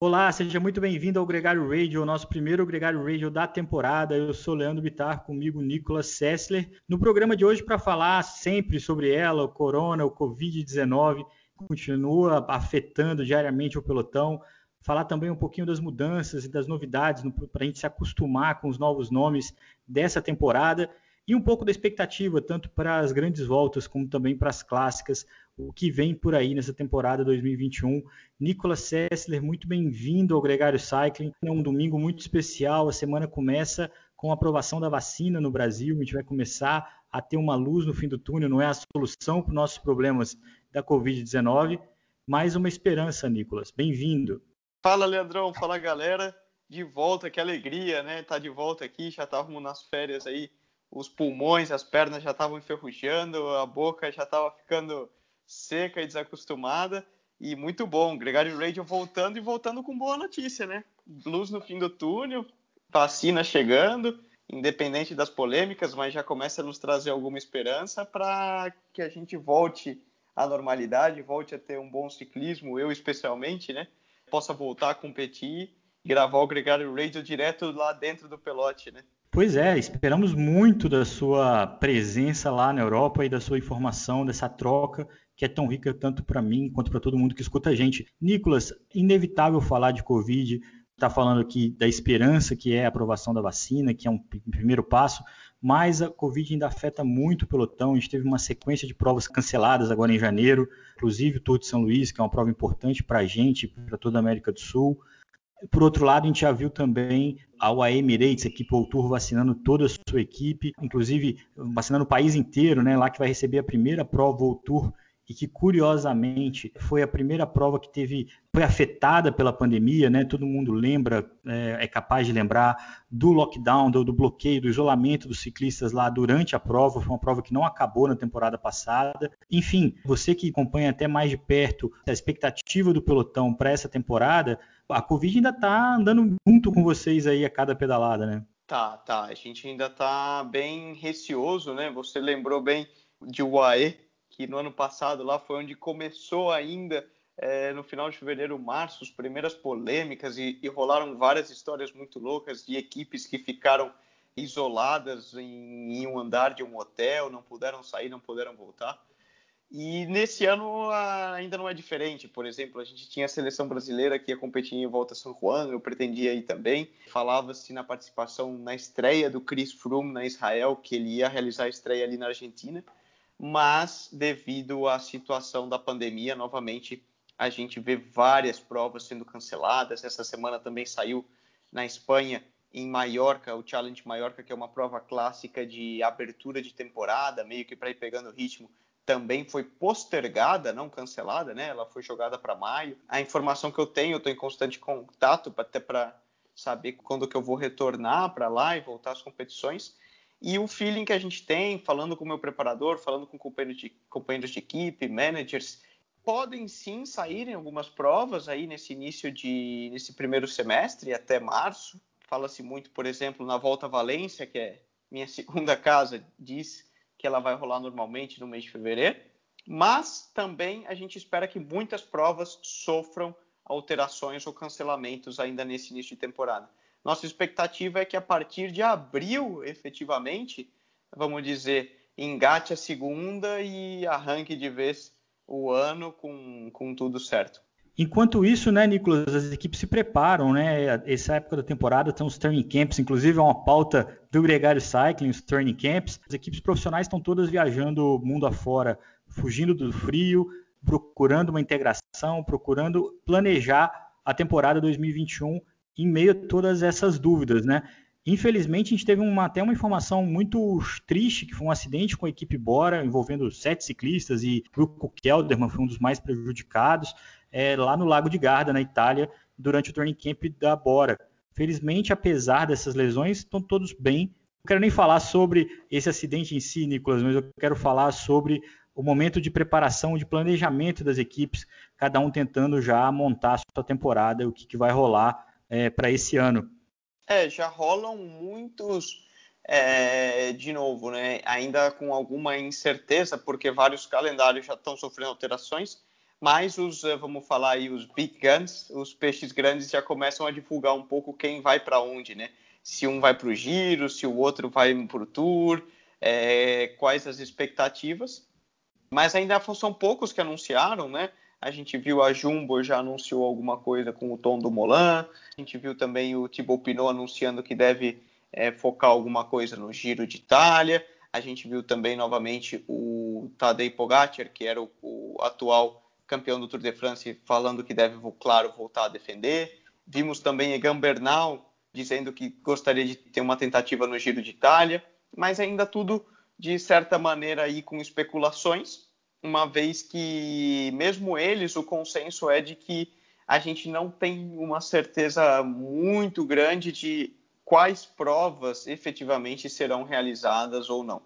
Olá, seja muito bem-vindo ao Gregário Radio, nosso primeiro Gregário Radio da temporada. Eu sou Leandro Bitar, comigo Nicolas Sessler. No programa de hoje, para falar sempre sobre ela, o corona, o Covid-19, continua afetando diariamente o pelotão. Falar também um pouquinho das mudanças e das novidades para a gente se acostumar com os novos nomes dessa temporada e um pouco da expectativa, tanto para as grandes voltas como também para as clássicas, o que vem por aí nessa temporada 2021. Nicolas Sessler, muito bem-vindo ao Gregário Cycling. É um domingo muito especial, a semana começa com a aprovação da vacina no Brasil, a gente vai começar a ter uma luz no fim do túnel, não é a solução para os nossos problemas da Covid-19, mas uma esperança, Nicolas. Bem-vindo. Fala, Leandrão, fala galera. De volta, que alegria, né? Tá de volta aqui, já estávamos nas férias aí os pulmões, as pernas já estavam enferrujando, a boca já estava ficando seca e desacostumada. E muito bom, Gregário Radio voltando e voltando com boa notícia, né? Luz no fim do túnel, vacina chegando, independente das polêmicas, mas já começa a nos trazer alguma esperança para que a gente volte à normalidade, volte a ter um bom ciclismo, eu especialmente, né? Possa voltar a competir e gravar o Gregário Radio direto lá dentro do pelote, né? Pois é, esperamos muito da sua presença lá na Europa e da sua informação, dessa troca que é tão rica tanto para mim quanto para todo mundo que escuta a gente. Nicolas, inevitável falar de Covid, está falando aqui da esperança que é a aprovação da vacina, que é um primeiro passo, mas a Covid ainda afeta muito o pelotão. A gente teve uma sequência de provas canceladas agora em janeiro, inclusive o Tour de São Luís, que é uma prova importante para a gente, para toda a América do Sul. Por outro lado, a gente já viu também a UAE Emirates, a equipe World Tour, vacinando toda a sua equipe, inclusive vacinando o país inteiro, né? Lá que vai receber a primeira prova Tour e que curiosamente foi a primeira prova que teve foi afetada pela pandemia, né? Todo mundo lembra, é, é capaz de lembrar do lockdown, do, do, bloqueio, do isolamento dos ciclistas lá durante a prova. Foi uma prova que não acabou na temporada passada. Enfim, você que acompanha até mais de perto a expectativa do pelotão para essa temporada, a Covid ainda está andando junto com vocês aí a cada pedalada, né? Tá, tá. A gente ainda está bem receoso, né? Você lembrou bem de UAE, que no ano passado lá foi onde começou ainda é, no final de fevereiro, março, as primeiras polêmicas e, e, rolaram várias histórias muito loucas de equipes que ficaram isoladas em, em, um andar de um hotel, não puderam sair, não puderam voltar. E nesse ano ainda não é diferente. Por exemplo, a gente tinha a seleção brasileira que ia competir em Volta São Juan, eu pretendia ir também. Falava-se na participação na estreia do Chris Froome na Israel, que ele ia realizar a estreia ali na Argentina mas devido à situação da pandemia, novamente a gente vê várias provas sendo canceladas. Essa semana também saiu na Espanha, em Maiorca, o Challenge Maiorca, que é uma prova clássica de abertura de temporada, meio que para ir pegando ritmo, também foi postergada, não cancelada, né? Ela foi jogada para maio. A informação que eu tenho, eu estou em constante contato até para saber quando que eu vou retornar para lá e voltar às competições e o feeling que a gente tem, falando com o meu preparador, falando com companheiros de, companheiros de equipe, managers, podem sim sair em algumas provas aí nesse início de nesse primeiro semestre até março. Fala-se muito, por exemplo, na Volta à Valência, que é minha segunda casa, diz que ela vai rolar normalmente no mês de fevereiro. Mas também a gente espera que muitas provas sofram alterações ou cancelamentos ainda nesse início de temporada. Nossa expectativa é que a partir de abril, efetivamente, vamos dizer, engate a segunda e arranque de vez o ano com, com tudo certo. Enquanto isso, né, Nicolas, as equipes se preparam, né? Essa época da temporada tem os training camps, inclusive é uma pauta do Gregário Cycling, os training camps. As equipes profissionais estão todas viajando mundo afora, fugindo do frio, procurando uma integração, procurando planejar a temporada 2021 em meio a todas essas dúvidas, né? Infelizmente, a gente teve uma, até uma informação muito triste, que foi um acidente com a equipe Bora, envolvendo sete ciclistas, e o Kelderman foi um dos mais prejudicados, é, lá no Lago de Garda, na Itália, durante o training camp da Bora. Felizmente, apesar dessas lesões, estão todos bem. Não quero nem falar sobre esse acidente em si, Nicolas, mas eu quero falar sobre o momento de preparação, de planejamento das equipes, cada um tentando já montar a sua temporada, o que, que vai rolar é, para esse ano? É, já rolam muitos, é, de novo, né, ainda com alguma incerteza, porque vários calendários já estão sofrendo alterações, mas os, eh, vamos falar aí, os big guns, os peixes grandes já começam a divulgar um pouco quem vai para onde, né? Se um vai para o giro, se o outro vai para o tour, é, quais as expectativas. Mas ainda são poucos que anunciaram, né? A gente viu a Jumbo já anunciou alguma coisa com o Tom do Molan. A gente viu também o Thibaut Pinot anunciando que deve é, focar alguma coisa no Giro de Itália. A gente viu também novamente o Tadej Pogacar, que era o, o atual campeão do Tour de France, falando que deve, claro, voltar a defender. Vimos também Egan Bernal dizendo que gostaria de ter uma tentativa no Giro de Itália, mas ainda tudo de certa maneira aí com especulações, uma vez que mesmo eles o consenso é de que a gente não tem uma certeza muito grande de quais provas efetivamente serão realizadas ou não.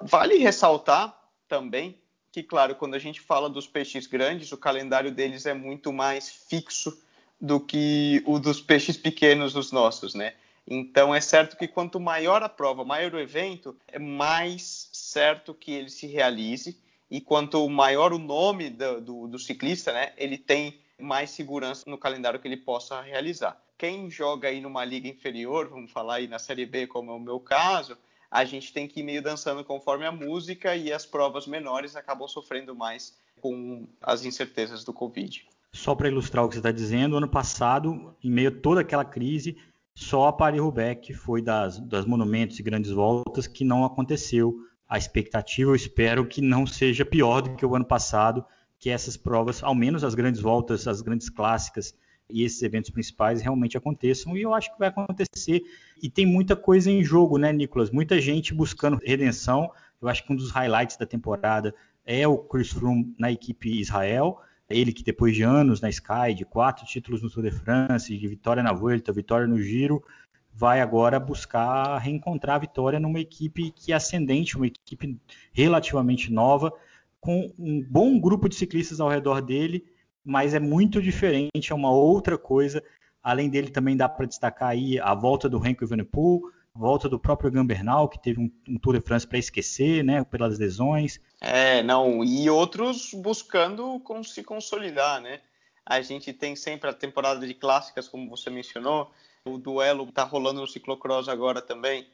Vale ressaltar também que, claro, quando a gente fala dos peixes grandes, o calendário deles é muito mais fixo do que o dos peixes pequenos, os nossos, né? Então é certo que quanto maior a prova, maior o evento, é mais certo que ele se realize e quanto maior o nome do, do, do ciclista, né, ele tem mais segurança no calendário que ele possa realizar. Quem joga aí numa liga inferior, vamos falar aí na Série B, como é o meu caso, a gente tem que ir meio dançando conforme a música e as provas menores acabam sofrendo mais com as incertezas do Covid. Só para ilustrar o que você está dizendo, ano passado, em meio a toda aquela crise, só a Paris-Roubaix foi das, das monumentos e grandes voltas que não aconteceu. A expectativa, eu espero que não seja pior do que o ano passado, que essas provas, ao menos as grandes voltas, as grandes clássicas, e esses eventos principais realmente aconteçam e eu acho que vai acontecer e tem muita coisa em jogo, né, Nicolas? Muita gente buscando redenção. Eu acho que um dos highlights da temporada é o Chris Froome na equipe Israel. Ele que depois de anos na Sky, de quatro títulos no Tour de France, de vitória na Vuelta, vitória no Giro, vai agora buscar reencontrar a vitória numa equipe que é ascendente, uma equipe relativamente nova, com um bom grupo de ciclistas ao redor dele mas é muito diferente, é uma outra coisa. Além dele, também dá para destacar aí a volta do Renko Evenepoel, a volta do próprio Gambernal, que teve um, um Tour de France para esquecer, né, pelas lesões. É, não, e outros buscando se consolidar, né? A gente tem sempre a temporada de clássicas, como você mencionou, o duelo está rolando no ciclocross agora também,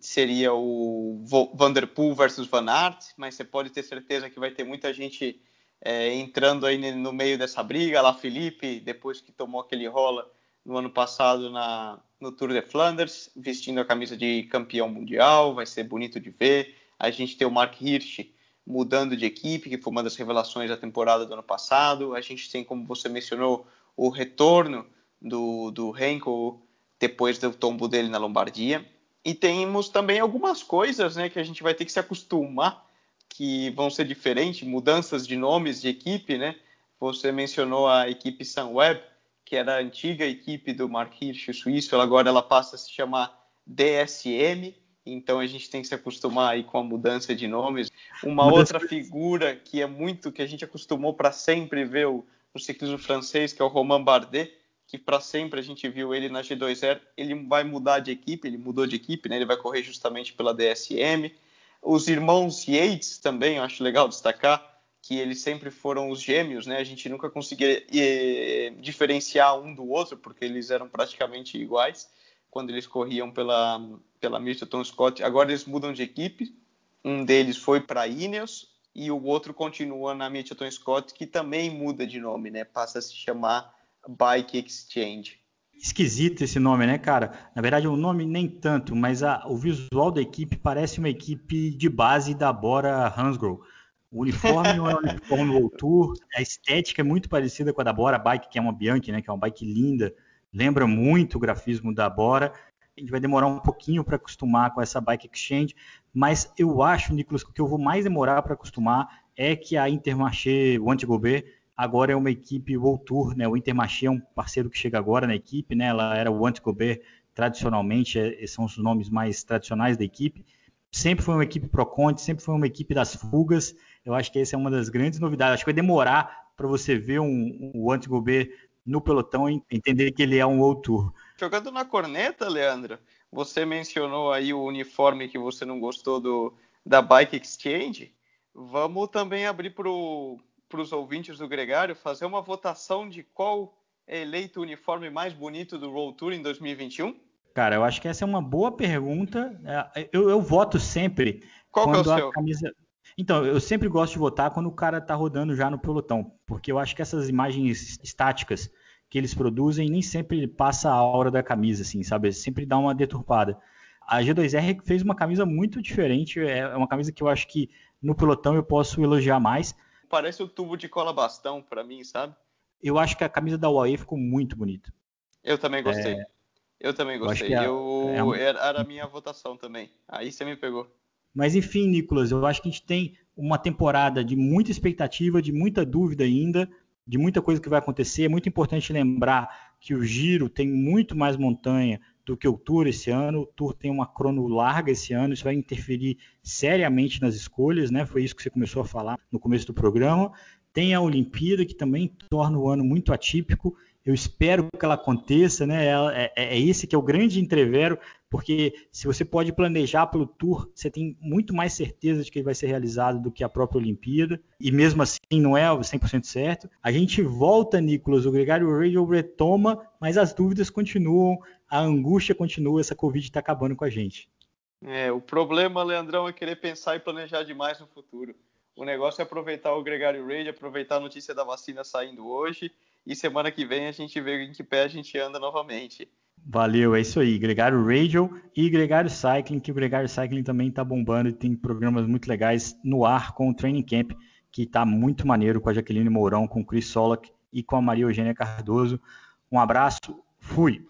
seria o Vanderpool versus Van Aert, mas você pode ter certeza que vai ter muita gente é, entrando aí no meio dessa briga. Lá Felipe, depois que tomou aquele rola no ano passado na, no Tour de Flanders, vestindo a camisa de campeão mundial, vai ser bonito de ver. A gente tem o Mark Hirsch mudando de equipe, que foi uma das revelações da temporada do ano passado. A gente tem, como você mencionou, o retorno do, do Henkel depois do tombo dele na Lombardia. E temos também algumas coisas né, que a gente vai ter que se acostumar que vão ser diferentes, mudanças de nomes de equipe, né? Você mencionou a equipe Sunweb, que era a antiga equipe do Mark Hirsch suíço, agora ela passa a se chamar DSM, então a gente tem que se acostumar aí com a mudança de nomes. Uma outra figura que é muito que a gente acostumou para sempre ver o, o ciclismo francês, que é o Romain Bardet, que para sempre a gente viu ele na G2R, ele vai mudar de equipe, ele mudou de equipe, né? Ele vai correr justamente pela DSM. Os irmãos Yates também, eu acho legal destacar que eles sempre foram os gêmeos, né? A gente nunca conseguia eh, diferenciar um do outro, porque eles eram praticamente iguais quando eles corriam pela, pela Milton Scott. Agora eles mudam de equipe. Um deles foi para Ineos e o outro continua na Milton Scott, que também muda de nome, né? Passa a se chamar Bike Exchange esquisito esse nome, né, cara? Na verdade, o nome nem tanto, mas a, o visual da equipe parece uma equipe de base da Bora Hansgrohe. O uniforme é um uniforme World Tour, a estética é muito parecida com a da Bora Bike, que é uma Bianchi, né, que é uma bike linda, lembra muito o grafismo da Bora. A gente vai demorar um pouquinho para acostumar com essa Bike Exchange, mas eu acho, Nicolas, que o que eu vou mais demorar para acostumar é que a Intermarché, o Antigobet, agora é uma equipe World Tour, né? O Intermarché é um parceiro que chega agora na equipe, né? Ela era o Antigobert tradicionalmente, é, são os nomes mais tradicionais da equipe. Sempre foi uma equipe Pro Conte, sempre foi uma equipe das fugas. Eu acho que essa é uma das grandes novidades. Acho que vai demorar para você ver um, um Antigobert no pelotão e entender que ele é um World Tour. Jogando na corneta, Leandro, você mencionou aí o uniforme que você não gostou do, da Bike Exchange. Vamos também abrir para o para os ouvintes do Gregário fazer uma votação de qual é eleito o uniforme mais bonito do Roll Tour em 2021? Cara, eu acho que essa é uma boa pergunta. É, eu, eu voto sempre qual quando é o a seu? camisa. Então, eu sempre gosto de votar quando o cara tá rodando já no pelotão, porque eu acho que essas imagens estáticas que eles produzem nem sempre passa a aura da camisa, assim, sabe? Sempre dá uma deturpada. A G2R fez uma camisa muito diferente, é uma camisa que eu acho que no pelotão eu posso elogiar mais. Parece o tubo de cola bastão para mim, sabe? Eu acho que a camisa da UAE ficou muito bonita. Eu também gostei. É... Eu também gostei. Eu, é, eu é Era a minha votação também. Aí você me pegou. Mas enfim, Nicolas, eu acho que a gente tem uma temporada de muita expectativa, de muita dúvida ainda, de muita coisa que vai acontecer. É muito importante lembrar que o Giro tem muito mais montanha do que o Tour esse ano. O Tour tem uma crono larga esse ano, isso vai interferir seriamente nas escolhas, né? Foi isso que você começou a falar no começo do programa. Tem a Olimpíada, que também torna o ano muito atípico. Eu espero que ela aconteça, né? É, é, é, esse que é o grande entrevero, porque se você pode planejar pelo Tour, você tem muito mais certeza de que ele vai ser realizado do que a própria Olimpíada, e mesmo assim não é 100% certo. A gente volta, Nicolas, o Gregário Radio retoma, mas as dúvidas continuam, a angústia continua, essa Covid está acabando com a gente. É, o problema, Leandrão, é querer pensar e planejar demais no futuro. O negócio é aproveitar o Gregário Radio, aproveitar a notícia da vacina saindo hoje e semana que vem a gente vê em que pé a gente anda novamente. Valeu, é isso aí. Gregário Radio e Gregário Cycling, que o Gregário Cycling também está bombando e tem programas muito legais no ar com o Training Camp, que está muito maneiro com a Jaqueline Mourão, com o Chris Solak e com a Maria Eugênia Cardoso. Um abraço, fui!